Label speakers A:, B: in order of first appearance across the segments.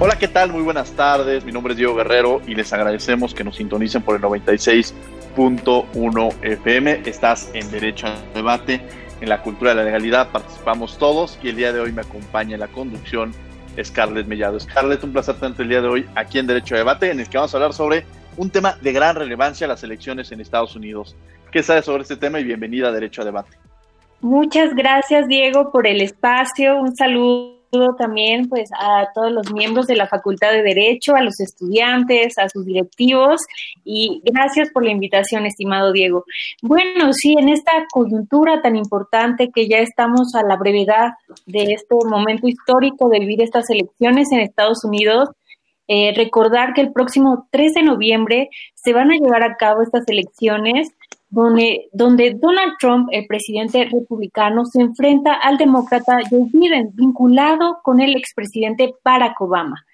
A: Hola, ¿qué tal? Muy buenas tardes. Mi nombre es Diego Guerrero y les agradecemos que nos sintonicen por el 96.1 FM. Estás en Derecho a Debate, en la cultura de la legalidad. Participamos todos y el día de hoy me acompaña en la conducción Scarlett Mellado. Scarlett, un placer tanto el día de hoy aquí en Derecho a Debate, en el que vamos a hablar sobre un tema de gran relevancia, las elecciones en Estados Unidos. ¿Qué sabes sobre este tema y bienvenida a Derecho a Debate?
B: Muchas gracias, Diego, por el espacio. Un saludo también pues a todos los miembros de la Facultad de Derecho, a los estudiantes, a sus directivos y gracias por la invitación, estimado Diego. Bueno, sí, en esta coyuntura tan importante que ya estamos a la brevedad de este momento histórico de vivir estas elecciones en Estados Unidos, eh, recordar que el próximo 3 de noviembre se van a llevar a cabo estas elecciones donde, donde Donald Trump, el presidente republicano, se enfrenta al demócrata Joe Biden, vinculado con el expresidente Barack Obama.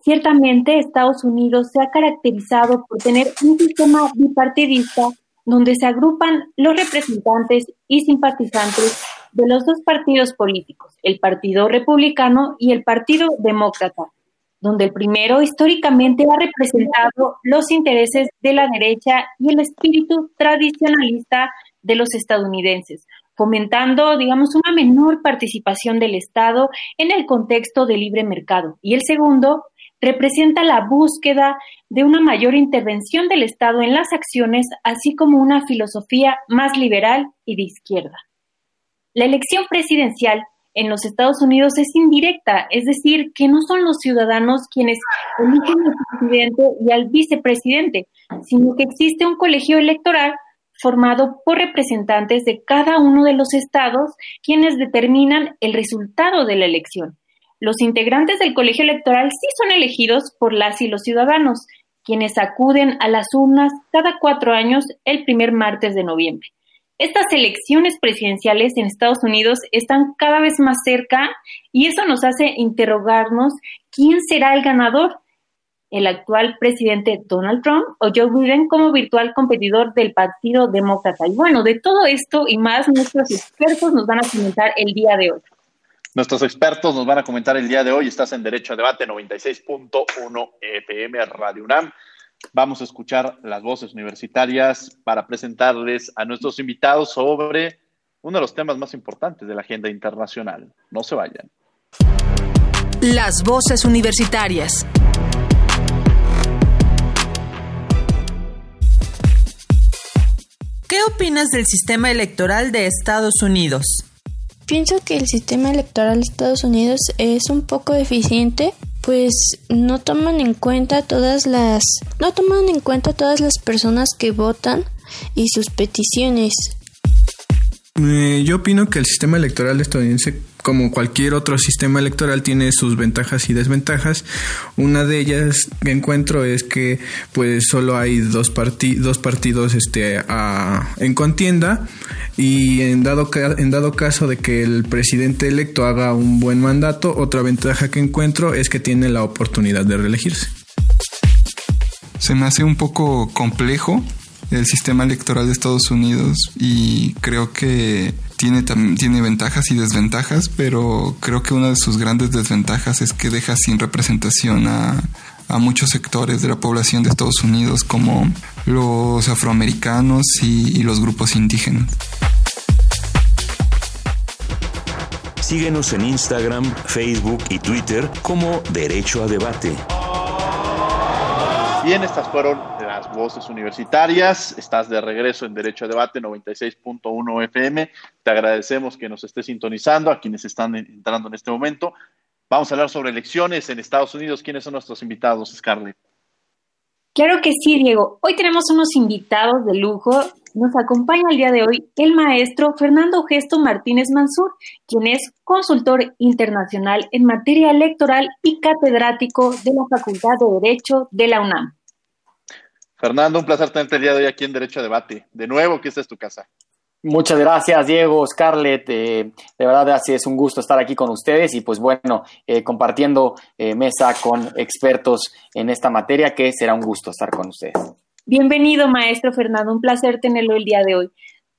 B: Ciertamente, Estados Unidos se ha caracterizado por tener un sistema bipartidista donde se agrupan los representantes y simpatizantes de los dos partidos políticos, el Partido Republicano y el Partido Demócrata, donde el primero históricamente ha representado los intereses de la derecha y el espíritu tradicionalista de los estadounidenses, fomentando, digamos, una menor participación del Estado en el contexto del libre mercado. Y el segundo representa la búsqueda de una mayor intervención del Estado en las acciones, así como una filosofía más liberal y de izquierda. La elección presidencial en los Estados Unidos es indirecta, es decir, que no son los ciudadanos quienes eligen al presidente y al vicepresidente, sino que existe un colegio electoral formado por representantes de cada uno de los estados quienes determinan el resultado de la elección. Los integrantes del colegio electoral sí son elegidos por las y los ciudadanos, quienes acuden a las urnas cada cuatro años el primer martes de noviembre. Estas elecciones presidenciales en Estados Unidos están cada vez más cerca y eso nos hace interrogarnos quién será el ganador, el actual presidente Donald Trump o Joe Biden como virtual competidor del Partido Demócrata. Y bueno, de todo esto y más nuestros expertos nos van a comentar el día de hoy.
A: Nuestros expertos nos van a comentar el día de hoy. Estás en Derecho a Debate 96.1 FM Radio UNAM. Vamos a escuchar las voces universitarias para presentarles a nuestros invitados sobre uno de los temas más importantes de la agenda internacional. No se vayan.
C: Las voces universitarias. ¿Qué opinas del sistema electoral de Estados Unidos?
D: Pienso que el sistema electoral de Estados Unidos es un poco deficiente pues no toman en cuenta todas las no toman en cuenta todas las personas que votan y sus peticiones.
E: Eh, yo opino que el sistema electoral estadounidense, como cualquier otro sistema electoral, tiene sus ventajas y desventajas. Una de ellas que encuentro es que, pues, solo hay dos, dos partidos, este, en contienda y en dado, en dado caso de que el presidente electo haga un buen mandato, otra ventaja que encuentro es que tiene la oportunidad de reelegirse.
F: Se me hace un poco complejo el sistema electoral de Estados Unidos y creo que tiene, tiene ventajas y desventajas, pero creo que una de sus grandes desventajas es que deja sin representación a, a muchos sectores de la población de Estados Unidos como los afroamericanos y, los grupos indígenas.
G: Síguenos en Instagram, Facebook y Twitter como Derecho a Debate.
A: Bien, estas fueron las voces universitarias. Estás de regreso en Derecho a Debate 96.1 FM. Te agradecemos que nos estés sintonizando a quienes están entrando en este momento. Vamos a hablar sobre elecciones en Estados Unidos. ¿Quiénes son nuestros invitados, Scarlett?
B: Claro que sí, Diego. Hoy tenemos unos invitados de lujo. Nos acompaña el día de hoy el maestro Fernando Gesto Martínez Mansur, quien es consultor internacional en materia electoral y catedrático de la Facultad de Derecho de la UNAM.
A: Fernando, un placer tenerte el día de hoy aquí en Derecho a Debate. De nuevo, que esta es tu casa.
H: Muchas gracias, Diego, Scarlett. Eh, de verdad, así es un gusto estar aquí con ustedes y, pues bueno, eh, compartiendo eh, mesa con expertos en esta materia, que será un gusto estar con ustedes.
B: Bienvenido, maestro Fernando. Un placer tenerlo el día de hoy.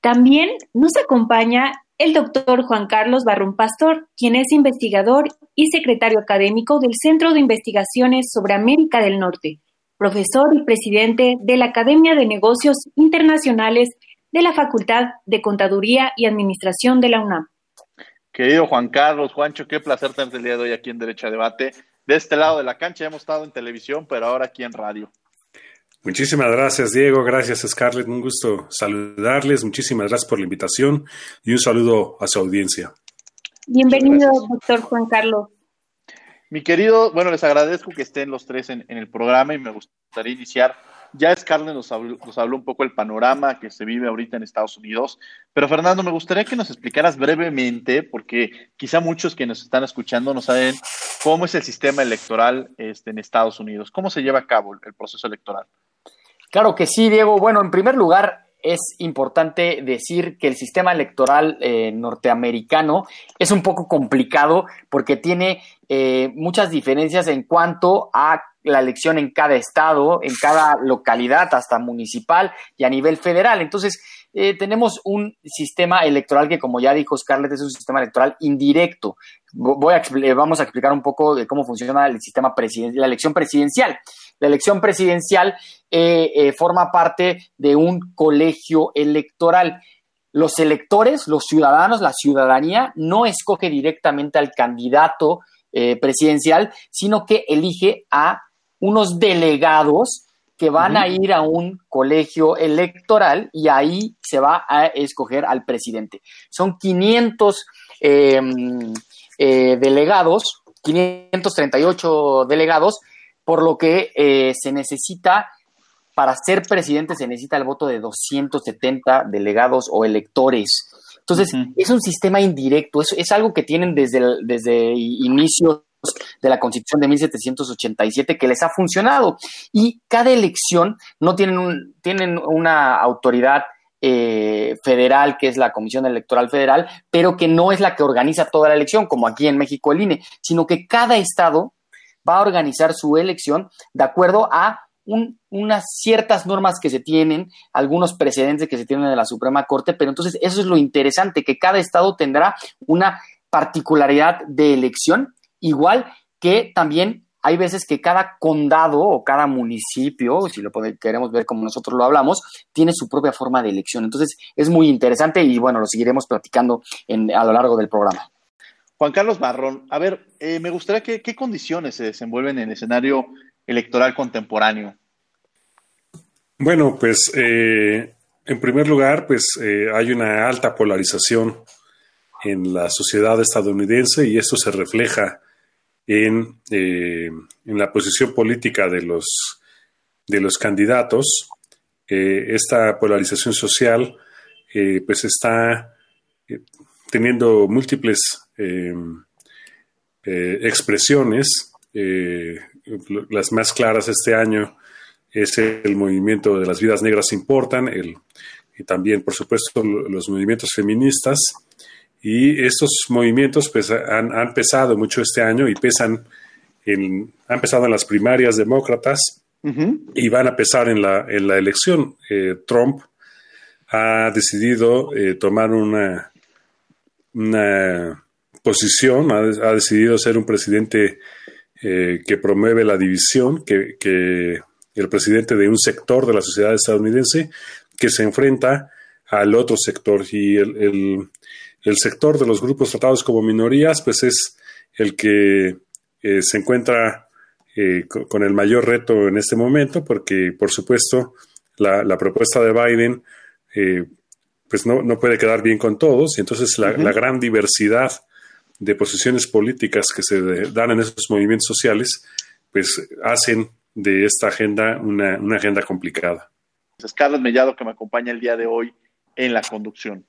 B: También nos acompaña el doctor Juan Carlos Barrón Pastor, quien es investigador y secretario académico del Centro de Investigaciones sobre América del Norte, profesor y presidente de la Academia de Negocios Internacionales de la Facultad de Contaduría y Administración de la UNAM.
A: Querido Juan Carlos, Juancho, qué placer tenerte el día de hoy aquí en Derecho a Debate. De este lado de la cancha hemos estado en televisión, pero ahora aquí en radio.
I: Muchísimas gracias, Diego. Gracias, Scarlett. Un gusto saludarles. Muchísimas gracias por la invitación y un saludo a su audiencia.
B: Bienvenido, doctor Juan Carlos.
A: Mi querido, bueno, les agradezco que estén los tres en, el programa y me gustaría iniciar ya Scarlett nos habló, un poco del panorama que se vive ahorita en Estados Unidos, pero Fernando, me gustaría que nos explicaras brevemente, porque quizá muchos que nos están escuchando no saben cómo es el sistema electoral este, en Estados Unidos, cómo se lleva a cabo el proceso electoral.
H: Claro que sí, Diego. Bueno, en primer lugar, es importante decir que el sistema electoral eh, norteamericano es un poco complicado porque tiene eh, muchas diferencias en cuanto a la elección en cada estado, en cada localidad, hasta municipal y a nivel federal. Entonces, eh, tenemos un sistema electoral que, como ya dijo Scarlett, es un sistema electoral indirecto. Voy a, vamos a explicar un poco de cómo funciona el sistema la elección presidencial. La elección presidencial eh, eh, forma parte de un colegio electoral. Los electores, los ciudadanos, la ciudadanía no escoge directamente al candidato presidencial, sino que elige a unos delegados que van a ir a un colegio electoral y ahí se va a escoger al presidente. Son 500 em, eh, delegados, 538 delegados, por lo que eh, se necesita, para ser presidente se necesita el voto de 270 delegados o electores. Entonces, es un sistema indirecto, es, es algo que tienen desde, desde inicios de la Constitución de 1787 que les ha funcionado. Y cada elección no tienen, tienen una autoridad eh, federal, que es la Comisión Electoral Federal, pero que no es la que organiza toda la elección, como aquí en México el INE, sino que cada estado va a organizar su elección de acuerdo a unas ciertas normas que se tienen, algunos precedentes que se tienen de la Suprema Corte, pero entonces eso es lo interesante, que cada estado tendrá una particularidad de elección Igual que también hay veces que cada condado o cada municipio, si lo queremos ver como nosotros lo hablamos, tiene su propia forma de elección. Entonces es muy interesante y bueno, lo seguiremos platicando a lo largo del programa.
A: Juan Carlos Barrón, a ver, eh, me gustaría que qué condiciones se desenvuelven en el escenario electoral contemporáneo.
I: Bueno, pues eh, en primer lugar, pues eh, hay una alta polarización en la sociedad estadounidense y esto se refleja en, en la posición política de los, de los candidatos. Esta polarización social pues está teniendo múltiples expresiones. las más claras este año es el movimiento de las vidas negras importan, el, y también, por supuesto, los movimientos feministas. Y estos movimientos pues, han, han pesado mucho este año y pesan en, han pesado en las primarias demócratas y van a pesar en la, en la elección. Eh, Trump ha decidido eh, tomar una, una posición, ha, decidido ser un presidente eh, que promueve la división, que, que, el presidente de un sector de la sociedad estadounidense que se enfrenta al otro sector. Y el, el sector de los grupos tratados como minorías, pues es el que eh, se encuentra eh, con el mayor reto en este momento, porque por supuesto la, propuesta de Biden eh, pues no, no, puede quedar bien con todos, y entonces la, gran diversidad de posiciones políticas que se dan en esos movimientos sociales, pues hacen de esta agenda una, una agenda complicada.
A: Es Carlos Mellado que me acompaña el día de hoy en la conducción.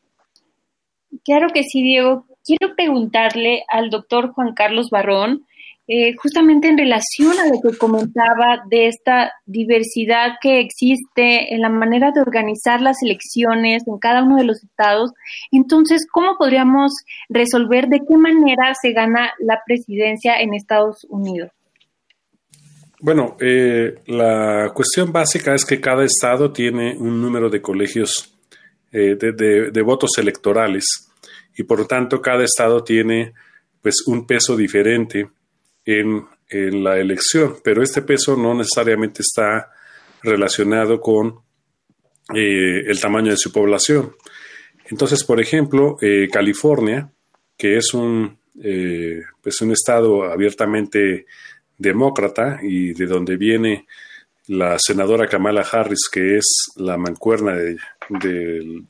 B: Claro que sí, Diego. Quiero preguntarle al doctor Juan Carlos Barrón, eh, justamente en relación a lo que comentaba de esta diversidad que existe en la manera de organizar las elecciones en cada uno de los estados. Entonces, ¿cómo podríamos resolver de qué manera se gana la presidencia en Estados Unidos?
I: Bueno, eh, la cuestión básica es que cada estado tiene un número de colegios eh, de, votos electorales y por lo tanto cada estado tiene pues un peso diferente en, la elección, pero este peso no necesariamente está relacionado con eh, el tamaño de su población. Entonces, por ejemplo, California, que es un, pues un estado abiertamente demócrata y de donde viene la senadora Kamala Harris, que es la mancuerna de,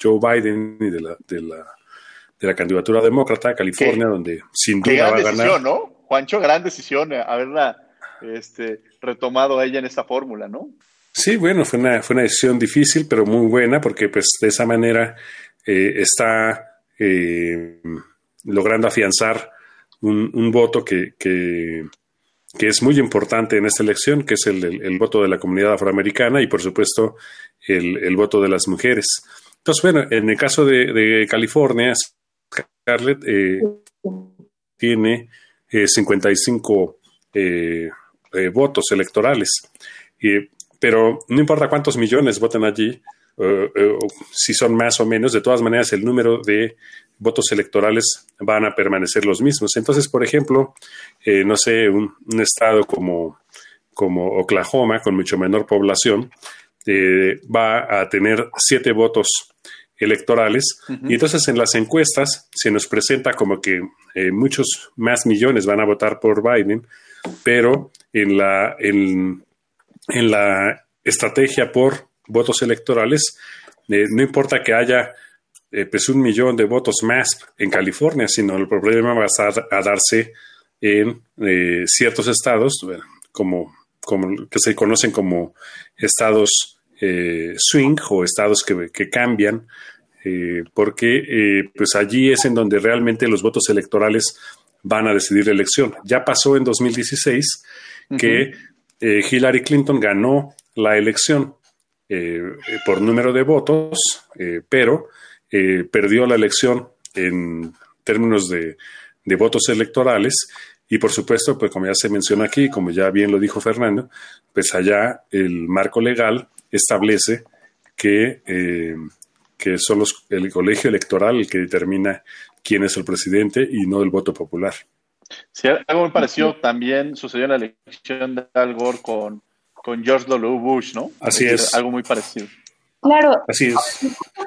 I: Joe Biden y de la, de la, de la candidatura demócrata California, donde sin duda va a ganar.
A: Decisión, ¿no? Juancho, gran decisión eh, haberla este, retomado ella en esta fórmula, ¿no?
I: Sí, bueno, fue una, fue una decisión difícil, pero muy buena, porque pues de esa manera eh, está eh, logrando afianzar un, voto que, que es muy importante en esta elección, que es el, voto de la comunidad afroamericana y, por supuesto, el, voto de las mujeres. Entonces, bueno, en el caso de, California, Scarlett eh, tiene 55 eh, eh, votos electorales, pero no importa cuántos millones voten allí, si son más o menos, de todas maneras el número de votos electorales van a permanecer los mismos. Entonces, por ejemplo, eh, no sé, un, estado como, como Oklahoma, con mucho menor población, eh, va a tener siete votos electorales. Y entonces en las encuestas se nos presenta como que eh, muchos más millones van a votar por Biden, pero en la, en, en la estrategia por votos electorales, no importa que haya eh, pues un millón de votos más en California, sino el problema va a, darse en eh, ciertos estados, como, como que se conocen como estados eh, swing o estados que, cambian, porque pues allí es en donde realmente los votos electorales van a decidir la elección. Ya pasó en 2016 que Hillary Clinton ganó la elección por número de votos, pero eh, perdió la elección en términos de, votos electorales y por supuesto, pues como ya se menciona aquí, como ya bien lo dijo Fernando, pues allá el marco legal establece que, eh, que son los, el colegio electoral el que determina quién es el presidente y no el voto popular.
A: Sí, algo muy parecido también sucedió en la elección de Al Gore con, con George W. Bush, ¿no?
I: Así es.
A: Algo muy parecido.
B: Claro, Así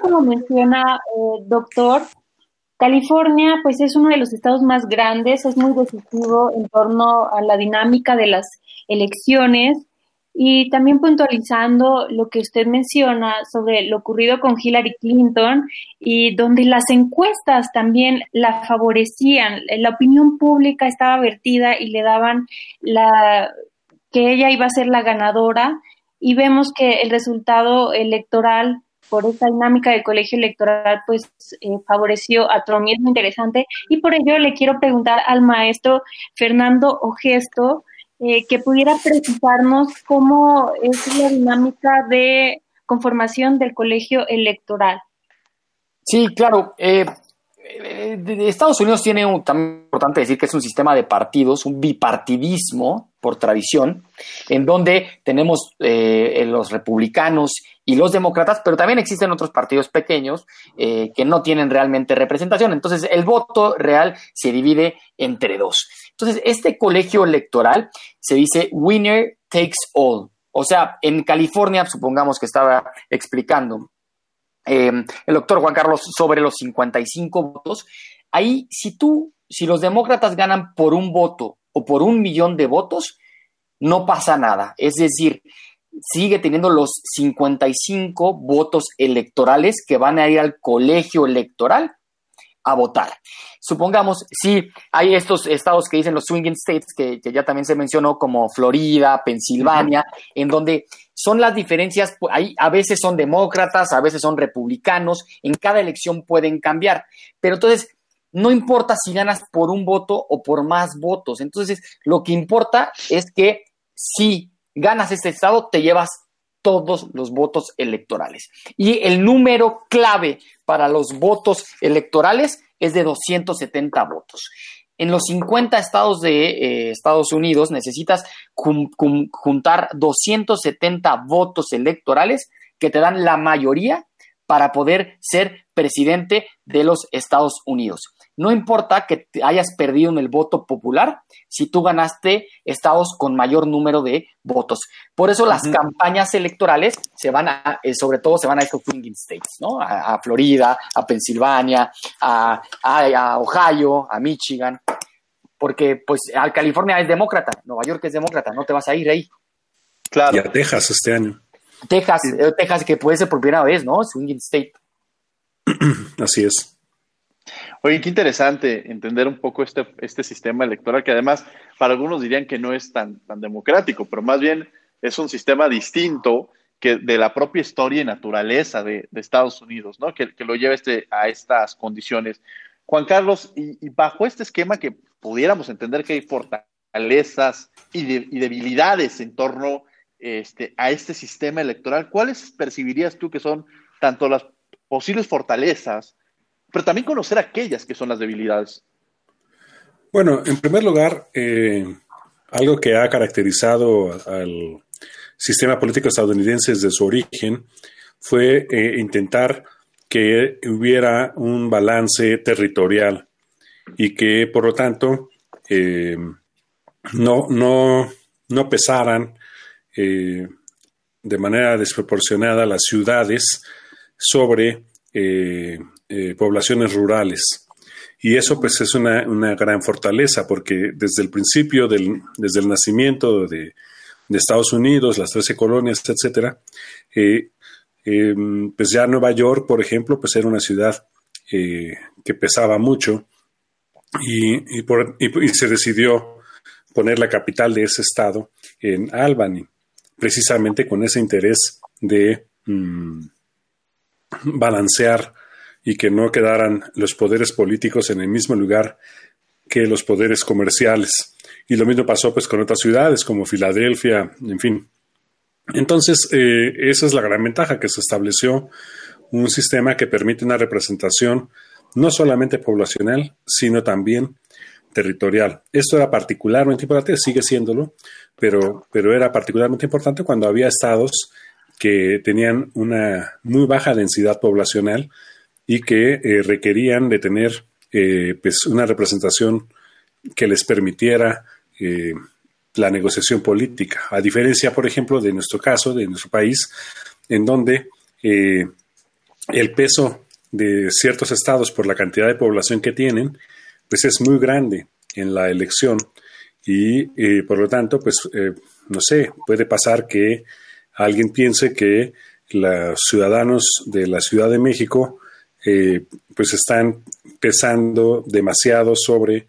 B: como menciona eh, doctor, California pues es uno de los estados más grandes, es muy decisivo en torno a la dinámica de las elecciones y también puntualizando lo que usted menciona sobre lo ocurrido con Hillary Clinton y donde las encuestas también la favorecían, la opinión pública estaba vertida y le daban la que ella iba a ser la ganadora. Y vemos que el resultado electoral por esta dinámica del colegio electoral pues eh, favoreció a Trump y es muy interesante. Y por ello le quiero preguntar al maestro Fernando Ogesto eh, que pudiera precisarnos cómo es la dinámica de conformación del colegio electoral.
H: Sí, claro. Eh, Estados Unidos tiene un, también importante decir que es un sistema de partidos, un bipartidismo por tradición, en donde tenemos eh, los republicanos y los demócratas, pero también existen otros partidos pequeños eh, que no tienen realmente representación. Entonces, el voto real se divide entre dos. Entonces, este colegio electoral se dice winner takes all. O sea, en California, supongamos que estaba explicando eh, el doctor Juan Carlos sobre los 55 votos, ahí si tú, si los demócratas ganan por un voto o por un millón de votos, no pasa nada. Es decir, sigue teniendo los 55 votos electorales que van a ir al colegio electoral a votar. Supongamos, si hay estos estados que dicen los swinging states, que, ya también se mencionó, como Florida, Pensilvania, en donde son las diferencias, ahí a veces son demócratas, a veces son republicanos, en cada elección pueden cambiar. Pero entonces, no importa si ganas por un voto o por más votos. Entonces, lo que importa es que si ganas este estado, te llevas todos los votos electorales. Y el número clave para los votos electorales es de 270 votos. En los 50 estados de eh, Estados Unidos necesitas juntar 270 votos electorales que te dan la mayoría para poder ser presidente de los Estados Unidos. No importa que hayas perdido en el voto popular si tú ganaste estados con mayor número de votos. Por eso las campañas electorales se van a, eh, sobre todo se van a estos swinging states, ¿no? A, Florida, a Pensilvania, a, a, Ohio, a Michigan, porque pues a California es demócrata, Nueva York es demócrata, no te vas a ir ahí.
I: Claro. Y a Texas este año.
H: Texas, eh, Texas que puede ser por primera vez, ¿no? Swinging state.
I: Así es.
A: Oye, qué interesante entender un poco este, este sistema electoral, que además para algunos dirían que no es tan, tan democrático, pero más bien es un sistema distinto que de la propia historia y naturaleza de, Estados Unidos, ¿no? Que, lo lleva este, a estas condiciones. Juan Carlos, y, bajo este esquema que pudiéramos entender que hay fortalezas y, y debilidades en torno este, a este sistema electoral, ¿cuáles percibirías tú que son tanto las posibles fortalezas pero también conocer aquellas que son las debilidades.
I: Bueno, en primer lugar, eh, algo que ha caracterizado al sistema político estadounidense desde su origen fue eh, intentar que hubiera un balance territorial y que, por lo tanto, eh, no, no, no, pesaran de manera desproporcionada las ciudades sobre eh, poblaciones rurales. Y eso pues es una, gran fortaleza porque desde el principio, del, desde el nacimiento de, Estados Unidos, las 13 colonias, etcétera, eh, em, pues ya Nueva York, por ejemplo, pues era una ciudad eh, que pesaba mucho y, se decidió poner la capital de ese estado en Albany, precisamente con ese interés de mm, balancear y que no quedaran los poderes políticos en el mismo lugar que los poderes comerciales. Y lo mismo pasó pues con otras ciudades como Filadelfia, en fin. Entonces, eh, esa es la gran ventaja que se estableció un sistema que permite una representación no solamente poblacional, sino también territorial. Esto era particularmente importante, sigue siéndolo, pero, pero era particularmente importante cuando había estados que tenían una muy baja densidad poblacional y que eh, requerían de tener eh, pues una representación que les permitiera eh, la negociación política, a diferencia, por ejemplo, de nuestro caso, de nuestro país, en donde el peso de ciertos estados por la cantidad de población que tienen, pues es muy grande en la elección y por lo tanto, pues no sé, puede pasar que alguien piense que los ciudadanos de la Ciudad de México eh, pues están pesando demasiado sobre,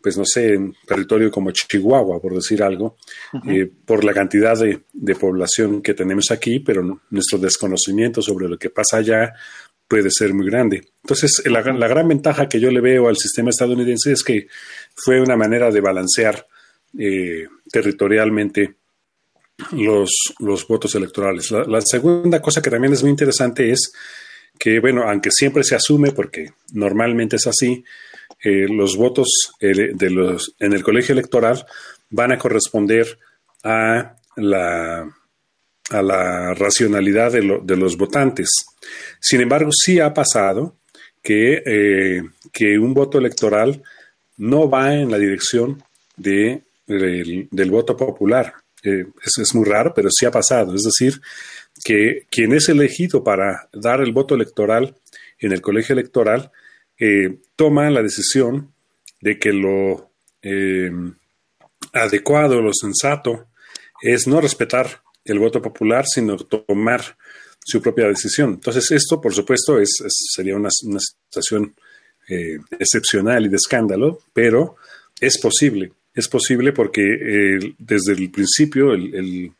I: pues no sé, en territorio como Chihuahua, por decir algo, eh, por la cantidad de, población que tenemos aquí, pero nuestro desconocimiento sobre lo que pasa allá puede ser muy grande. Entonces, la, gran ventaja que yo le veo al sistema estadounidense es que fue una manera de balancear eh, territorialmente los, los votos electorales. la, segunda cosa que también es muy interesante es que, bueno, aunque siempre se asume, porque normalmente es así, eh, los votos eh, de los, en el colegio electoral van a corresponder a la, a la racionalidad de, los votantes. Sin embargo, sí ha pasado que, eh, que un voto electoral no va en la dirección de, del, voto popular. eso es muy raro, pero sí ha pasado. Es decir, que quien es elegido para dar el voto electoral en el colegio electoral eh, toma la decisión de que lo eh, adecuado, lo sensato, es no respetar el voto popular, sino tomar su propia decisión. Entonces, esto, por supuesto, es, sería una, situación eh, excepcional y de escándalo, pero es posible. Es posible porque eh, desde el principio el,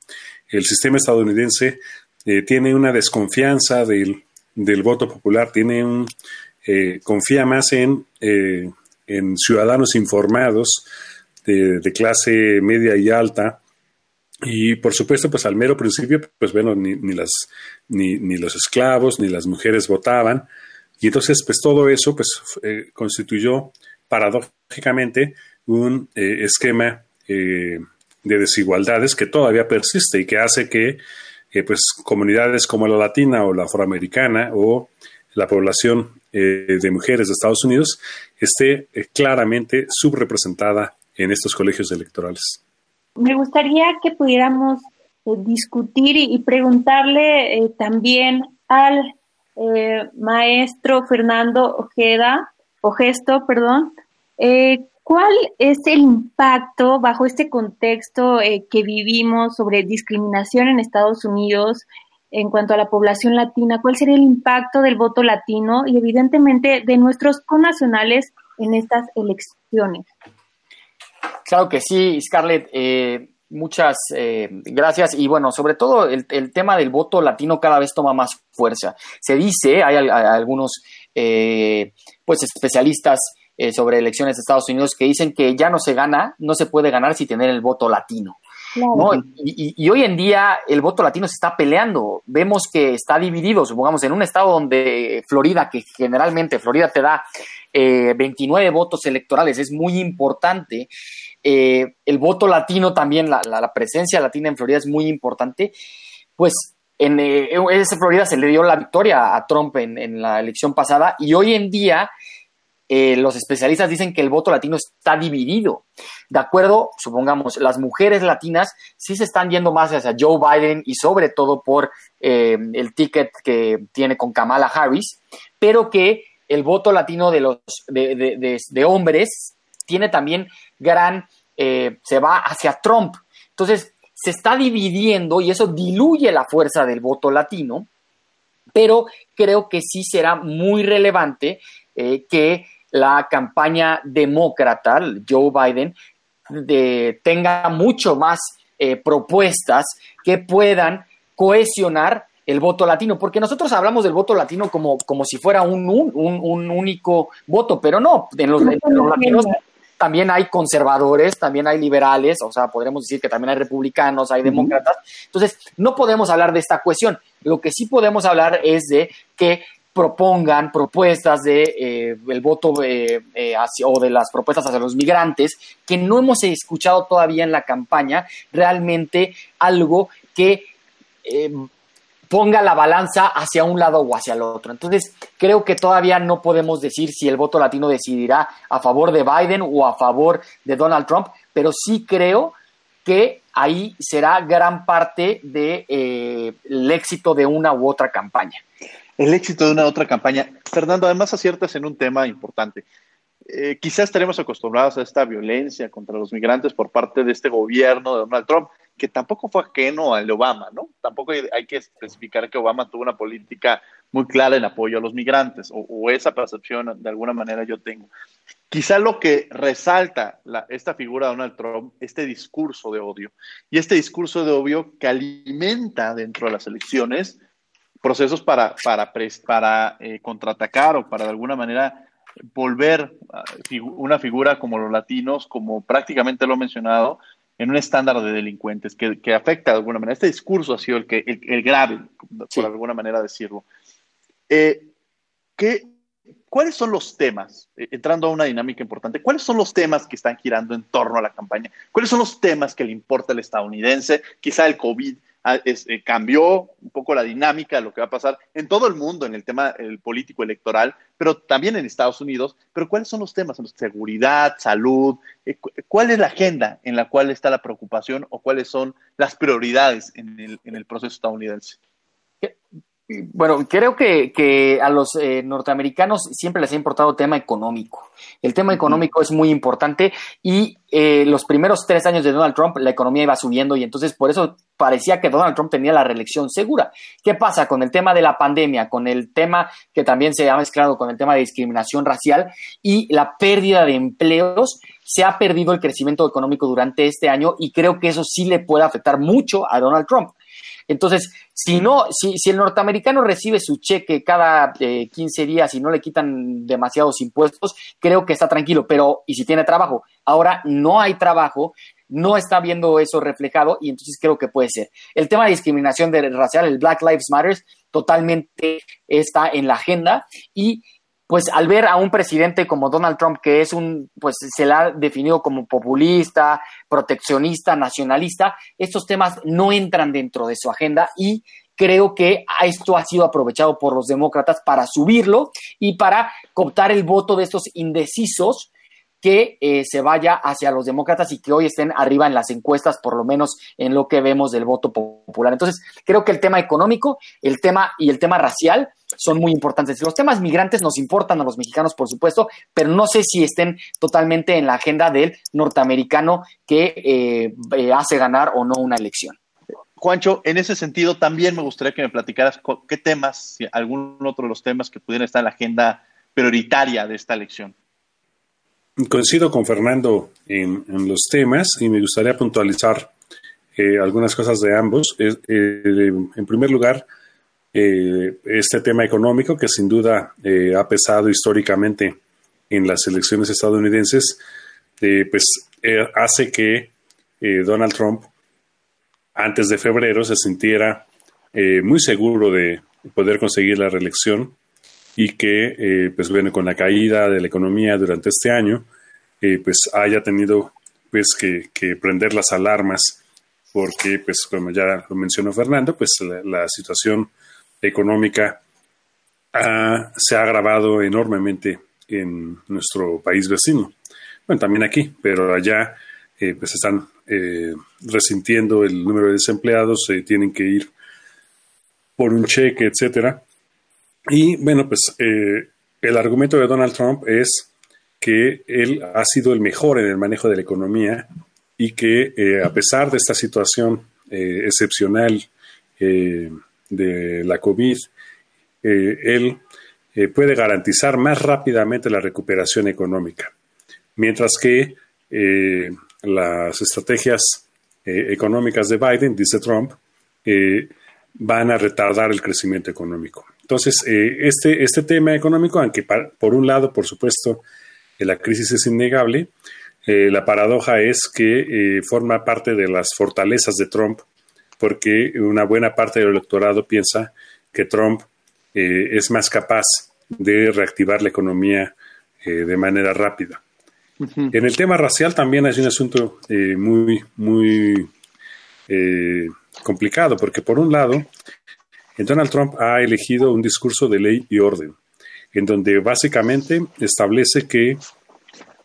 I: sistema estadounidense eh, tiene una desconfianza del, voto popular, tiene un, confía más en, en ciudadanos informados de, clase media y alta y por supuesto, pues al mero principio, pues bueno, ni, ni las, ni, ni, los esclavos, ni las mujeres votaban. Y entonces, pues todo eso, pues eh, constituyó paradójicamente un eh, esquema eh, de desigualdades que todavía persiste y que hace que, pues, comunidades como la latina o la afroamericana o la población de mujeres de Estados Unidos esté claramente subrepresentada en estos colegios electorales.
B: Me gustaría que pudiéramos eh, discutir y, preguntarle eh, también al eh, maestro Fernando Ojeda, Ogesto, perdón, ¿cuál es el impacto bajo este contexto que vivimos sobre discriminación en Estados Unidos en cuanto a la población latina? ¿Cuál sería el impacto del voto latino y evidentemente de nuestros connacionales en estas elecciones?
H: Claro que sí, Scarlett. Eh, muchas eh, gracias. Y bueno, sobre todo el, tema del voto latino cada vez toma más fuerza. Se dice, hay, algunos eh, pues especialistas sobre elecciones de Estados Unidos que dicen que ya no se gana, no se puede ganar sin tener el voto latino. Y, hoy en día el voto latino se está peleando. Vemos que está dividido, supongamos, en un estado donde Florida, que generalmente Florida te da 29 votos electorales, es muy importante. Eh, el voto latino también, la, presencia latina en Florida es muy importante, pues en eh, esa Florida se le dio la victoria a Trump en, la elección pasada y hoy en día eh, los especialistas dicen que el voto latino está dividido. De acuerdo, supongamos, las mujeres latinas sí se están yendo más hacia Joe Biden y sobre todo por el ticket que tiene con Kamala Harris, pero que el voto latino de los de hombres tiene también gran, eh, se va hacia Trump. Entonces, se está dividiendo y eso diluye la fuerza del voto latino, pero creo que sí será muy relevante eh, que la campaña demócrata, Joe Biden, tenga mucho más eh, propuestas que puedan cohesionar el voto latino, porque nosotros hablamos del voto latino como, como si fuera un, un, único voto, pero no, en los, en los latinos también hay conservadores, también hay liberales, o sea, podremos decir que también hay republicanos, hay demócratas. Entonces, no podemos hablar de esta cuestión. Lo que sí podemos hablar es de que propongan propuestas de eh, el voto eh, eh, o de las propuestas hacia los migrantes que no hemos escuchado todavía en la campaña realmente algo que ponga la balanza hacia un lado o hacia el otro. Entonces, creo que todavía no podemos decir si el voto latino decidirá a favor de Biden o a favor de Donald Trump, pero sí creo que ahí será gran parte del de, eh, éxito de una u otra campaña.
A: El éxito de una otra campaña. Fernando, además aciertas en un tema importante. Eh, quizás estaremos acostumbrados a esta violencia contra los migrantes por parte de este gobierno de Donald Trump, que tampoco fue ajeno al Obama, ¿no? Tampoco hay, que especificar que Obama tuvo una política muy clara en apoyo a los migrantes, o, esa percepción de alguna manera yo tengo. Quizá lo que resalta esta figura de Donald Trump, este discurso de odio, y este discurso de odio que alimenta dentro de las elecciones procesos para, para, para eh, contraatacar o para de alguna manera volver una figura como los latinos, como prácticamente lo he mencionado, en un estándar de delincuentes que, afecta de alguna manera. Este discurso ha sido el, que, el, grave, por alguna manera decirlo. Eh, ¿qué, ¿Cuáles son los temas, eh, entrando a una dinámica importante, cuáles son los temas que están girando en torno a la campaña? ¿Cuáles son los temas que le importa al estadounidense? Quizá el COVID Eh, cambió un poco la dinámica de lo que va a pasar en todo el mundo en el tema el político electoral, pero también en Estados Unidos. Pero ¿cuáles son los temas? Seguridad, salud. Eh, ¿Cuál es la agenda en la cual está la preocupación o cuáles son las prioridades en el, en el proceso estadounidense?
H: Bueno, creo que, a los eh, norteamericanos siempre les ha importado el tema económico. El tema económico es muy importante y eh, los primeros tres años de Donald Trump la economía iba subiendo y entonces por eso parecía que Donald Trump tenía la reelección segura. ¿Qué pasa con el tema de la pandemia, con el tema que también se ha mezclado con el tema de discriminación racial y la pérdida de empleos? Se ha perdido el crecimiento económico durante este año y creo que eso sí le puede afectar mucho a Donald Trump. Entonces, si no, si, el norteamericano recibe su cheque cada 15 eh, días y no le quitan demasiados impuestos, creo que está tranquilo, pero ¿y si tiene trabajo? Ahora no hay trabajo, no está viendo eso reflejado y entonces creo que puede ser. El tema de discriminación de racial, el Black Lives Matter, totalmente está en la agenda y pues al ver a un presidente como Donald Trump, que es un, pues se le ha definido como populista, proteccionista, nacionalista, estos temas no entran dentro de su agenda y creo que esto ha sido aprovechado por los demócratas para subirlo y para cooptar el voto de estos indecisos que eh, se vaya hacia los demócratas y que hoy estén arriba en las encuestas, por lo menos en lo que vemos del voto popular. Entonces, creo que el tema económico, el tema y el tema racial son muy importantes. Los temas migrantes nos importan a los mexicanos, por supuesto, pero no sé si estén totalmente en la agenda del norteamericano que eh, eh, hace ganar o no una elección.
A: Juancho, en ese sentido también me gustaría que me platicaras qué temas, si algún otro de los temas que pudieran estar en la agenda prioritaria de esta elección.
I: Coincido con Fernando en, los temas y me gustaría puntualizar eh, algunas cosas de ambos. Eh, en primer lugar, eh, este tema económico que sin duda ha pesado históricamente en las elecciones estadounidenses, pues hace que Donald Trump antes de febrero se sintiera muy seguro de poder conseguir la reelección y que, eh, pues bueno, con la caída de la economía durante este año, eh, pues haya tenido pues que, prender las alarmas porque, pues como ya lo mencionó Fernando, pues la, situación económica se ha agravado enormemente en nuestro país vecino. Bueno, también aquí, pero allá eh, pues están resintiendo el número de desempleados, tienen que ir por un cheque, etcétera. Y bueno, pues eh, el argumento de Donald Trump es que él ha sido el mejor en el manejo de la economía y que eh, a pesar de esta situación eh, excepcional de la COVID, él puede garantizar más rápidamente la recuperación económica. Mientras que las estrategias económicas de Biden, dice Trump, van a retardar el crecimiento económico. Entonces, eh, este, este tema económico, aunque por un lado, por supuesto, eh, la crisis es innegable, eh, la paradoja es que forma parte de las fortalezas de Trump, porque una buena parte del electorado piensa que Trump es más capaz de reactivar la economía de manera rápida. En el tema racial también hay un asunto muy, muy complicado, porque por un lado, Donald Trump ha elegido un discurso de ley y orden, en donde básicamente establece que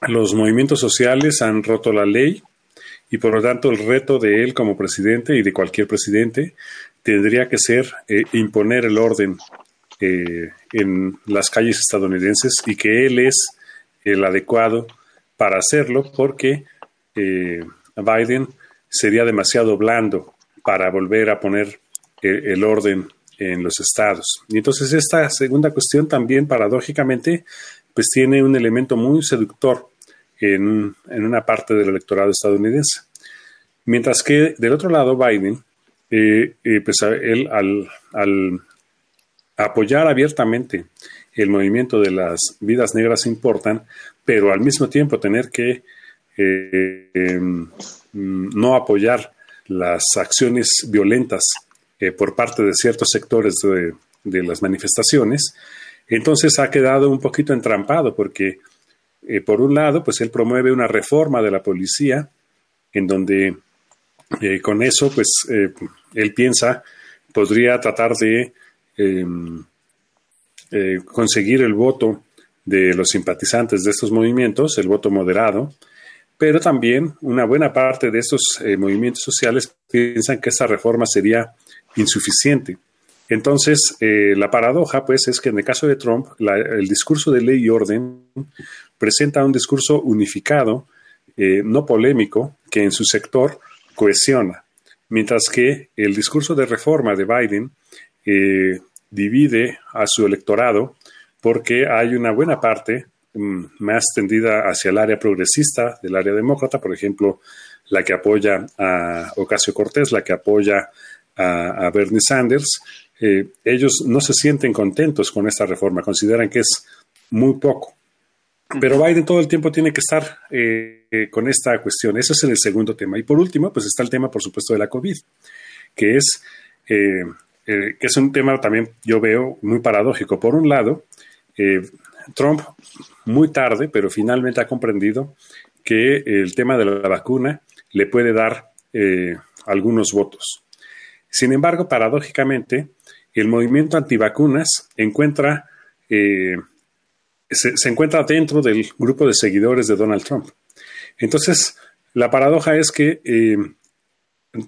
I: los movimientos sociales han roto la ley y por lo tanto el reto de él como presidente y de cualquier presidente tendría que ser eh, imponer el orden eh, en las calles estadounidenses y que él es el adecuado para hacerlo porque eh, Biden sería demasiado blando para volver a poner el orden en los estados. Y entonces esta segunda cuestión también, paradójicamente, pues tiene un elemento muy seductor en, una parte del electorado estadounidense. Mientras que del otro lado, Biden, eh, eh, pues él al, apoyar abiertamente el movimiento de las vidas negras importan, pero al mismo tiempo tener que eh, em, no apoyar las acciones violentas eh, por parte de ciertos sectores de, las manifestaciones, entonces ha quedado un poquito entrampado porque, eh, por un lado, pues él promueve una reforma de la policía en donde eh, con eso, pues él piensa, podría tratar de em, conseguir el voto de los simpatizantes de estos movimientos, el voto moderado, pero también una buena parte de estos movimientos sociales piensan que esta reforma sería insuficiente. Entonces, eh, la paradoja, pues, es que en el caso de Trump, el discurso de ley y orden presenta un discurso unificado, eh, no polémico, que en su sector cohesiona, mientras que el discurso de reforma de Biden eh, divide a su electorado porque hay una buena parte mm, más tendida hacia el área progresista del área demócrata, por ejemplo, la que apoya a Ocasio Cortés, la que apoya a, Bernie Sanders, eh, ellos no se sienten contentos con esta reforma, consideran que es muy poco. Pero Biden todo el tiempo tiene que estar eh, eh, con esta cuestión. Ese es el segundo tema. Y por último, pues está el tema, por supuesto, de la COVID, que es, que es un tema también, yo veo, muy paradójico. Por un lado, Trump, muy tarde, pero finalmente ha comprendido que el tema de la vacuna le puede dar algunos votos. Sin embargo, paradójicamente, el movimiento antivacunas encuentra, eh, se, encuentra dentro del grupo de seguidores de Donald Trump. Entonces, la paradoja es que eh,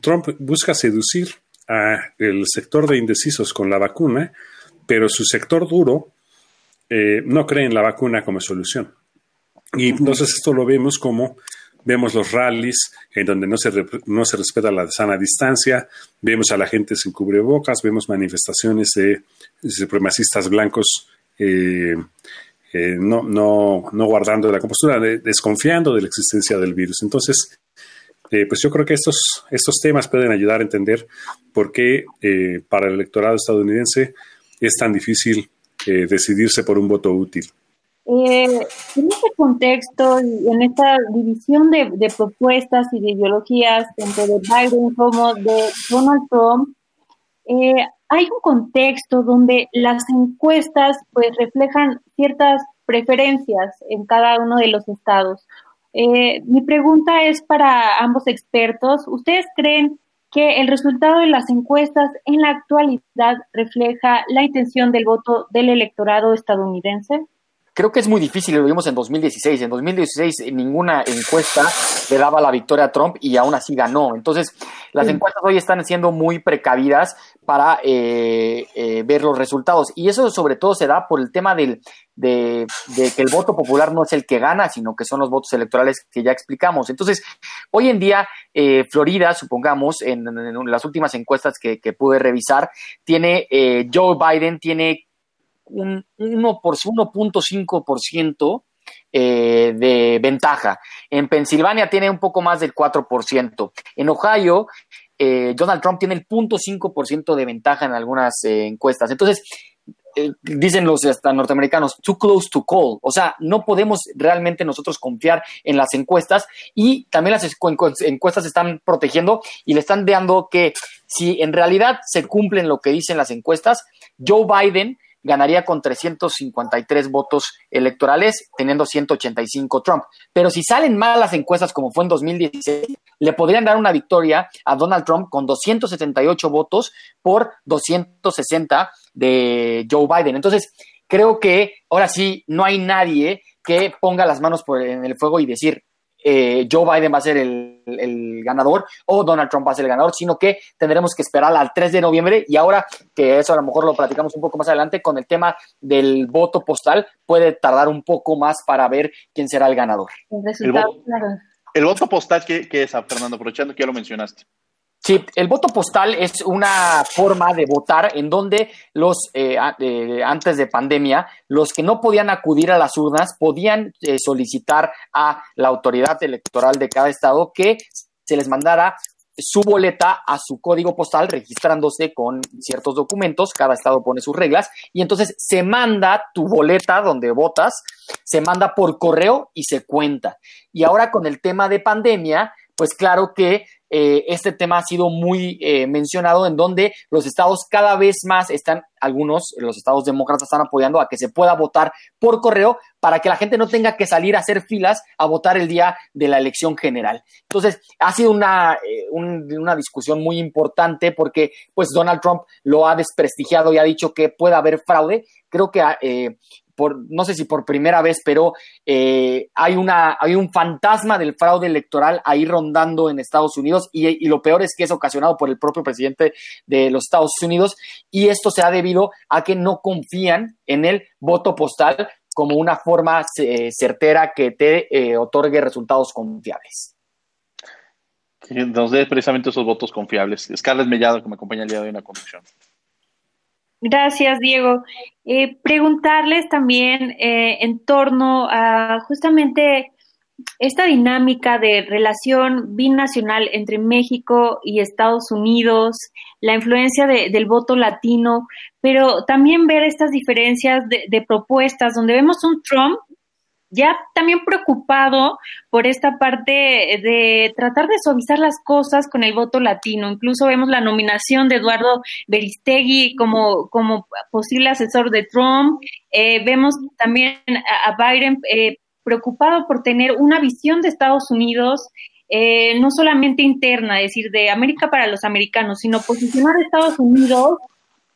I: Trump busca seducir al sector de indecisos con la vacuna, pero su sector duro eh, no cree en la vacuna como solución. Y entonces esto lo vemos como vemos los rallies en donde no se, no se respeta la sana distancia, vemos a la gente sin cubrebocas, vemos manifestaciones de, supremacistas blancos eh, eh, no, no, no, guardando la compostura, desconfiando de la existencia del virus. Entonces, eh, pues yo creo que estos, estos temas pueden ayudar a entender por qué para el electorado estadounidense es tan difícil decidirse por un voto útil.
B: Eh, en este contexto en esta división de, propuestas y de ideologías, tanto de Biden como de Donald Trump, eh, hay un contexto donde las encuestas pues reflejan ciertas preferencias en cada uno de los estados. Eh, mi pregunta es para ambos expertos. ¿Ustedes creen que el resultado de las encuestas en la actualidad refleja la intención del voto del electorado estadounidense?
H: Creo que es muy difícil, lo vimos en 2016. En 2016 ninguna encuesta le daba la victoria a Trump y aún así ganó. Entonces, las encuestas hoy están siendo muy precavidas para eh, eh, ver los resultados. Y eso sobre todo se da por el tema del, de, que el voto popular no es el que gana, sino que son los votos electorales que ya explicamos. Entonces, hoy en día, eh, Florida, supongamos, en, las últimas encuestas que, que pude revisar, tiene Joe Biden tiene un 1.5% eh, de ventaja. En Pensilvania tiene un poco más del 4%. En Ohio, eh, Donald Trump tiene el 0.5% de ventaja en algunas eh, encuestas. Entonces, dicen los hasta norteamericanos, too close to call. O sea, no podemos realmente nosotros confiar en las encuestas y también las encuestas están protegiendo y le están dando que si en realidad se cumplen lo que dicen las encuestas, Joe Biden ganaría con 353 votos electorales, teniendo 185 Trump. Pero si salen mal las encuestas como fue en 2016, le podrían dar una victoria a Donald Trump con 278 votos por 260 de Joe Biden. Entonces, creo que ahora sí no hay nadie que ponga las manos por, en el fuego y decir, eh, Joe Biden va a ser el, ganador o Donald Trump va a ser el ganador, sino que tendremos que esperar al 3 de noviembre y ahora que eso a lo mejor lo platicamos un poco más adelante con el tema del voto postal, puede tardar un poco más para ver quién será el ganador.
A: El, voto, postal, ¿qué, ¿qué, es, Fernando? Aprovechando que ya lo mencionaste.
H: Sí, el voto postal es una forma de votar en donde los, eh, eh, antes de pandemia, los que no podían acudir a las urnas podían eh, solicitar a la autoridad electoral de cada estado que se les mandara su boleta a su código postal registrándose con ciertos documentos, cada estado pone sus reglas y entonces se manda tu boleta donde votas, se manda por correo y se cuenta. Y ahora con el tema de pandemia, pues claro que eh, este tema ha sido muy eh, mencionado en donde los estados cada vez más están, algunos, los estados demócratas están apoyando a que se pueda votar por correo para que la gente no tenga que salir a hacer filas a votar el día de la elección general. Entonces, ha sido una, eh, una discusión muy importante porque pues Donald Trump lo ha desprestigiado y ha dicho que puede haber fraude. Creo que no sé si por primera vez, pero eh, hay, una, hay un fantasma del fraude electoral ahí rondando en Estados Unidos y, lo peor es que es ocasionado por el propio presidente de los Estados Unidos y esto se ha debido a que no confían en el voto postal como una forma eh, certera que te eh, otorgue resultados confiables.
A: Nos dé precisamente esos votos confiables. Scarlett Mellado, que me acompaña el día de hoy en.
B: Gracias, Diego. Eh, preguntarles también eh, en torno a justamente esta dinámica de relación binacional entre México y Estados Unidos, la influencia del voto latino, pero también ver estas diferencias de propuestas donde vemos un Trump ya también preocupado por esta parte de tratar de suavizar las cosas con el voto latino. Incluso vemos la nominación de Eduardo Beristegui como, como posible asesor de Trump. Eh, vemos también a, Biden eh, preocupado por tener una visión de Estados Unidos eh, no solamente interna, es decir, de América para los americanos, sino posicionar a Estados Unidos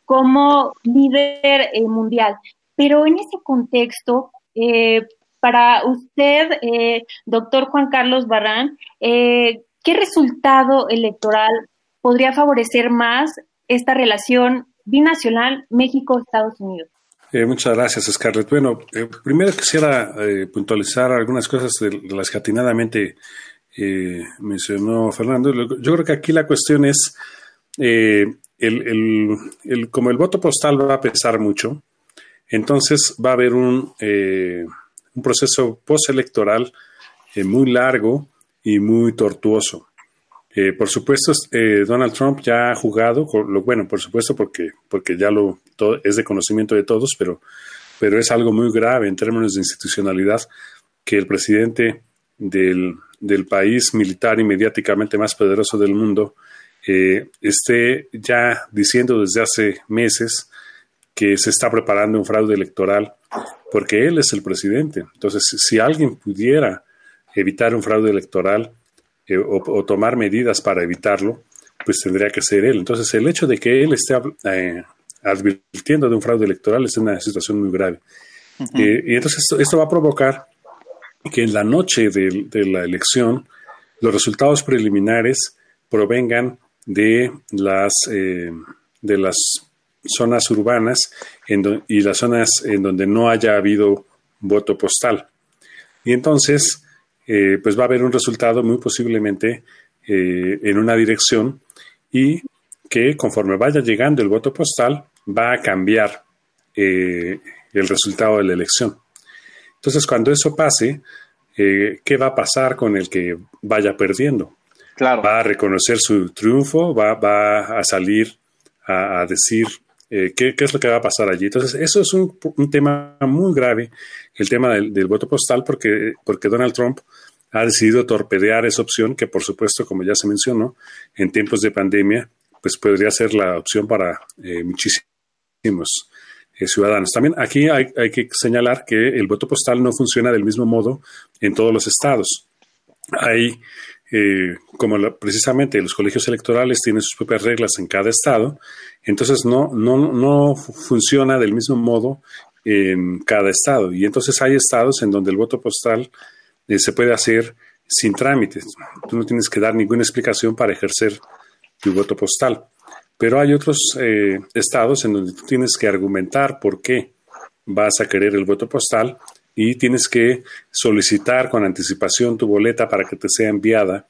B: como líder mundial. Pero en ese contexto, eh, para usted, eh, doctor Juan Carlos Barrán, eh, ¿qué resultado electoral podría favorecer más esta relación binacional México-Estados Unidos?
I: Eh, muchas gracias, Scarlett. Bueno, primero quisiera puntualizar algunas cosas de, las que atinadamente mencionó Fernando. Yo creo que aquí la cuestión es, el, como el voto postal va a pesar mucho, entonces va a haber un un proceso postelectoral eh, muy largo y muy tortuoso. Eh, por supuesto, eh, Donald Trump ya ha jugado, lo, bueno, por supuesto, porque, porque ya lo es de conocimiento de todos, pero, pero es algo muy grave en términos de institucionalidad que el presidente del, del país militar y mediáticamente más poderoso del mundo esté ya diciendo desde hace meses que se está preparando un fraude electoral porque él es el presidente. Entonces, si alguien pudiera evitar un fraude electoral eh, o, tomar medidas para evitarlo, pues tendría que ser él. Entonces, el hecho de que él esté eh, advirtiendo de un fraude electoral es una situación muy grave. Eh, y entonces esto, va a provocar que en la noche de, la elección los resultados preliminares provengan de las, de las zonas urbanas y las zonas en donde no haya habido voto postal. Y entonces, eh, pues va a haber un resultado muy posiblemente eh, en una dirección y que conforme vaya llegando el voto postal va a cambiar eh, el resultado de la elección. Entonces, cuando eso pase, ¿qué va a pasar con el que vaya perdiendo?
A: Claro.
I: Va a reconocer su triunfo, va, va a salir a, a decir eh, ¿qué, es lo que va a pasar allí. Entonces, eso es un, tema muy grave, el tema del, voto postal, porque, porque Donald Trump ha decidido torpedear esa opción que, por supuesto, como ya se mencionó, en tiempos de pandemia, pues podría ser la opción para eh, muchísimos eh, ciudadanos. También aquí hay, hay, que señalar que el voto postal no funciona del mismo modo en todos los estados. Hay eh, como precisamente los colegios electorales tienen sus propias reglas en cada estado, entonces no, no, no funciona del mismo modo en cada estado. Y entonces hay estados en donde el voto postal eh, se puede hacer sin trámites. Tú no tienes que dar ninguna explicación para ejercer tu voto postal. Pero hay otros eh, estados en donde tú tienes que argumentar por qué vas a querer el voto postal y tienes que solicitar con anticipación tu boleta para que te sea enviada